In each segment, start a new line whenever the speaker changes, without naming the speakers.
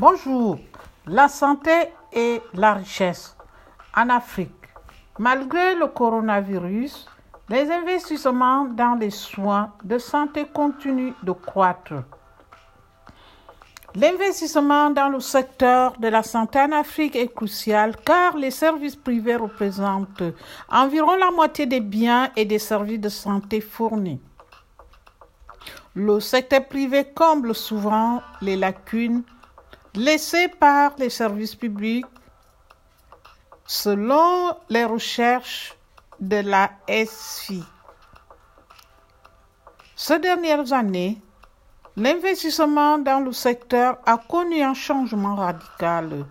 Bonjour. La santé et la richesse. En Afrique, malgré le coronavirus, les investissements dans les soins de santé continuent de croître. L'investissement dans le secteur de la santé en Afrique est crucial car les services privés représentent environ la moitié des biens et des services de santé fournis. Le secteur privé comble souvent les lacunes laissées par les services publics selon les recherches de la SFI. Ces dernières années, l'investissement dans le secteur a connu un changement radical.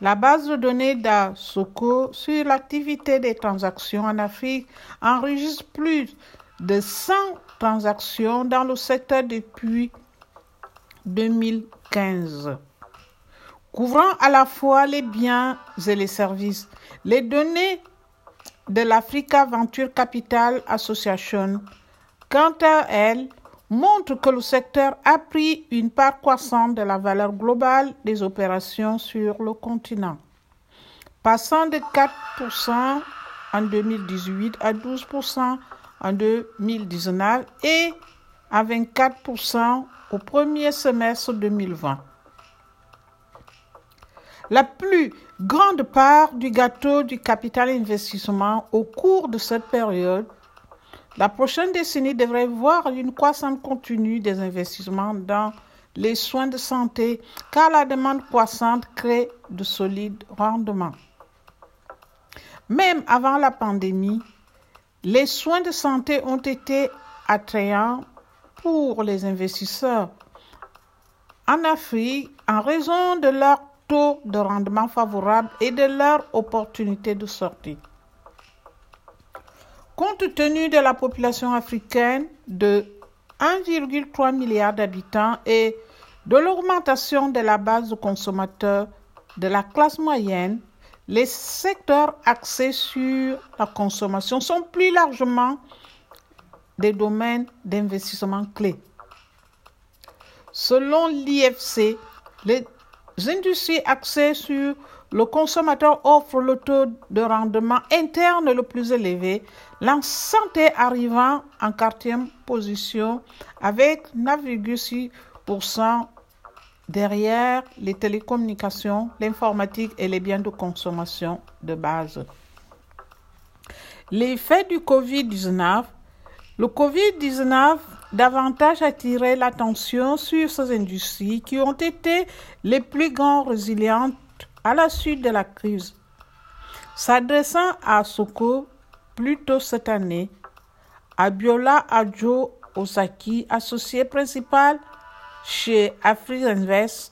La base de données d'ASOCO sur l'activité des transactions en Afrique enregistre plus de 100 transactions dans le secteur depuis 2015, couvrant à la fois les biens et les services. Les données de l'Africa Venture Capital Association, quant à elles, montrent que le secteur a pris une part croissante de la valeur globale des opérations sur le continent, passant de 4% en 2018 à 12% en 2019 et à 24% au premier semestre 2020. La plus grande part du gâteau du capital investissement au cours de cette période, la prochaine décennie devrait voir une croissance continue des investissements dans les soins de santé car la demande croissante crée de solides rendements. Même avant la pandémie, les soins de santé ont été attrayants pour les investisseurs en Afrique en raison de leur taux de rendement favorable et de leur opportunité de sortie. Compte tenu de la population africaine de 1,3 milliard d'habitants et de l'augmentation de la base de consommateurs de la classe moyenne, les secteurs axés sur la consommation sont plus largement des domaines d'investissement clés. Selon l'IFC, les industries axées sur le consommateur offrent le taux de rendement interne le plus élevé, la santé arrivant en quatrième position avec 9,6% derrière les télécommunications, l'informatique et les biens de consommation de base. L'effet du Covid-19 Le Covid-19 davantage attiré l'attention sur ces industries qui ont été les plus grandes résilientes à la suite de la crise. S'adressant à Soko plus tôt cette année, Abiola Adjo Osaki, associé principal chez Invest,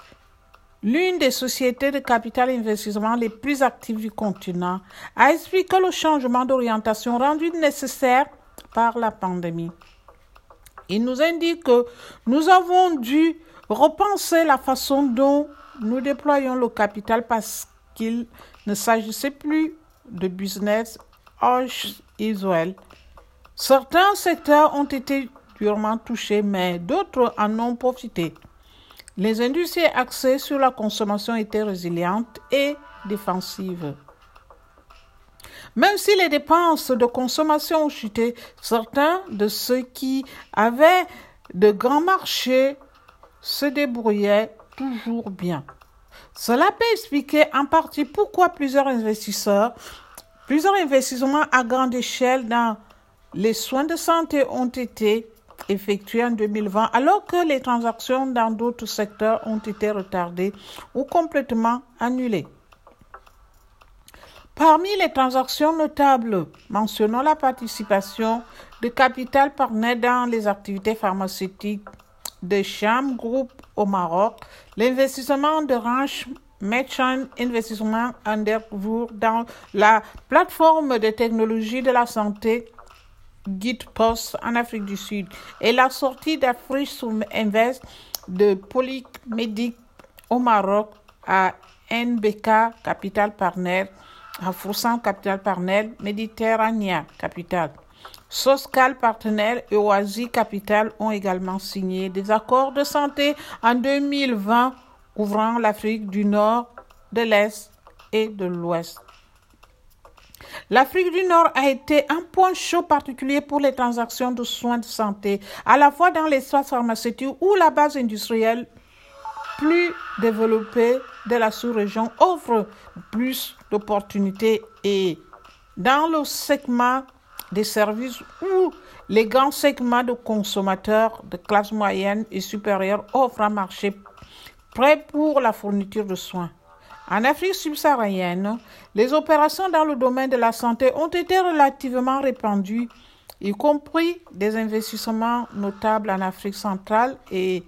l'une des sociétés de capital investissement les plus actives du continent, a expliqué le changement d'orientation rendu nécessaire par la pandémie. Il nous indique que nous avons dû repenser la façon dont nous déployons le capital parce qu'il ne s'agissait plus de business as usual. Certains secteurs ont été durement touchés, mais d'autres en ont profité. Les industries axées sur la consommation étaient résilientes et défensives. Même si les dépenses de consommation ont chuté, certains de ceux qui avaient de grands marchés se débrouillaient toujours bien. Cela peut expliquer en partie pourquoi plusieurs investisseurs, plusieurs investissements à grande échelle dans les soins de santé ont été effectués en 2020 alors que les transactions dans d'autres secteurs ont été retardées ou complètement annulées. Parmi les transactions notables, mentionnons la participation de Capital Partner dans les activités pharmaceutiques de Cham Group au Maroc, l'investissement de Ranch Merchant Investissement Underwood dans la plateforme de technologie de la santé GitPost en Afrique du Sud et la sortie d'Afrique Invest de Polymedic au Maroc à NBK Capital Partner Renforçant Capital Partner, Méditerranée Capital. Soscal Partenaire et Oasi Capital ont également signé des accords de santé en 2020 couvrant l'Afrique du Nord, de l'Est et de l'Ouest. L'Afrique du Nord a été un point chaud particulier pour les transactions de soins de santé, à la fois dans l'espace pharmaceutique où la base industrielle plus développée de la sous-région offre plus d'opportunités et dans le segment des services où les grands segments de consommateurs de classe moyenne et supérieure offrent un marché prêt pour la fourniture de soins. En Afrique subsaharienne, les opérations dans le domaine de la santé ont été relativement répandues, y compris des investissements notables en Afrique centrale et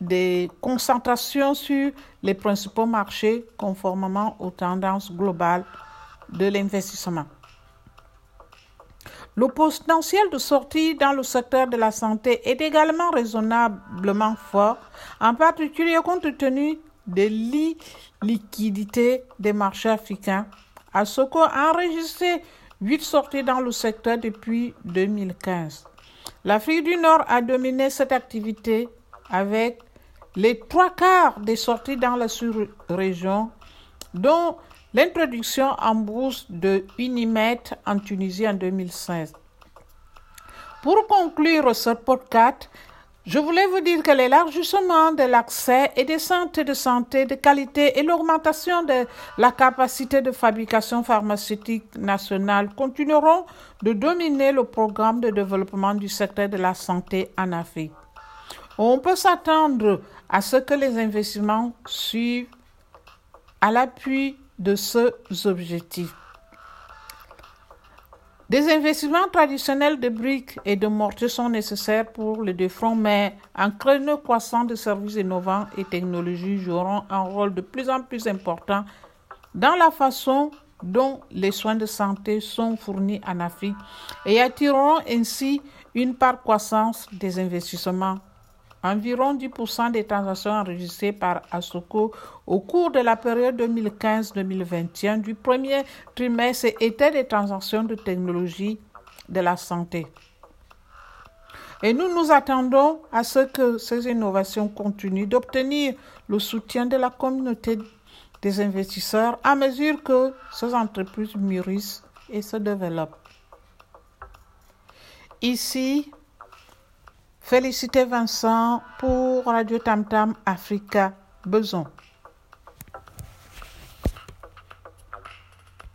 des concentrations sur les principaux marchés conformément aux tendances globales de l'investissement. Le potentiel de sortie dans le secteur de la santé est également raisonnablement fort, en particulier compte tenu de l'illiquidité des marchés africains. ASOCO a enregistré huit sorties dans le secteur depuis 2015. L'Afrique du Nord a dominé cette activité avec les trois quarts des sorties dans la sous-région, dont L'introduction en bourse de Unimet en Tunisie en 2016. Pour conclure ce podcast, je voulais vous dire que l'élargissement de l'accès et des centres de santé de qualité et l'augmentation de la capacité de fabrication pharmaceutique nationale continueront de dominer le programme de développement du secteur de la santé en Afrique. On peut s'attendre à ce que les investissements suivent à l'appui de ces objectifs. Des investissements traditionnels de briques et de mortiers sont nécessaires pour le défront, mais un créneau croissant de services innovants et technologies joueront un rôle de plus en plus important dans la façon dont les soins de santé sont fournis en Afrique et attireront ainsi une part croissance des investissements Environ 10% des transactions enregistrées par ASOCO au cours de la période 2015-2021 du premier trimestre étaient des transactions de technologie de la santé. Et nous nous attendons à ce que ces innovations continuent d'obtenir le soutien de la communauté des investisseurs à mesure que ces entreprises mûrissent et se développent. Ici, Félicitez Vincent pour Radio Tam Tam Africa Beson.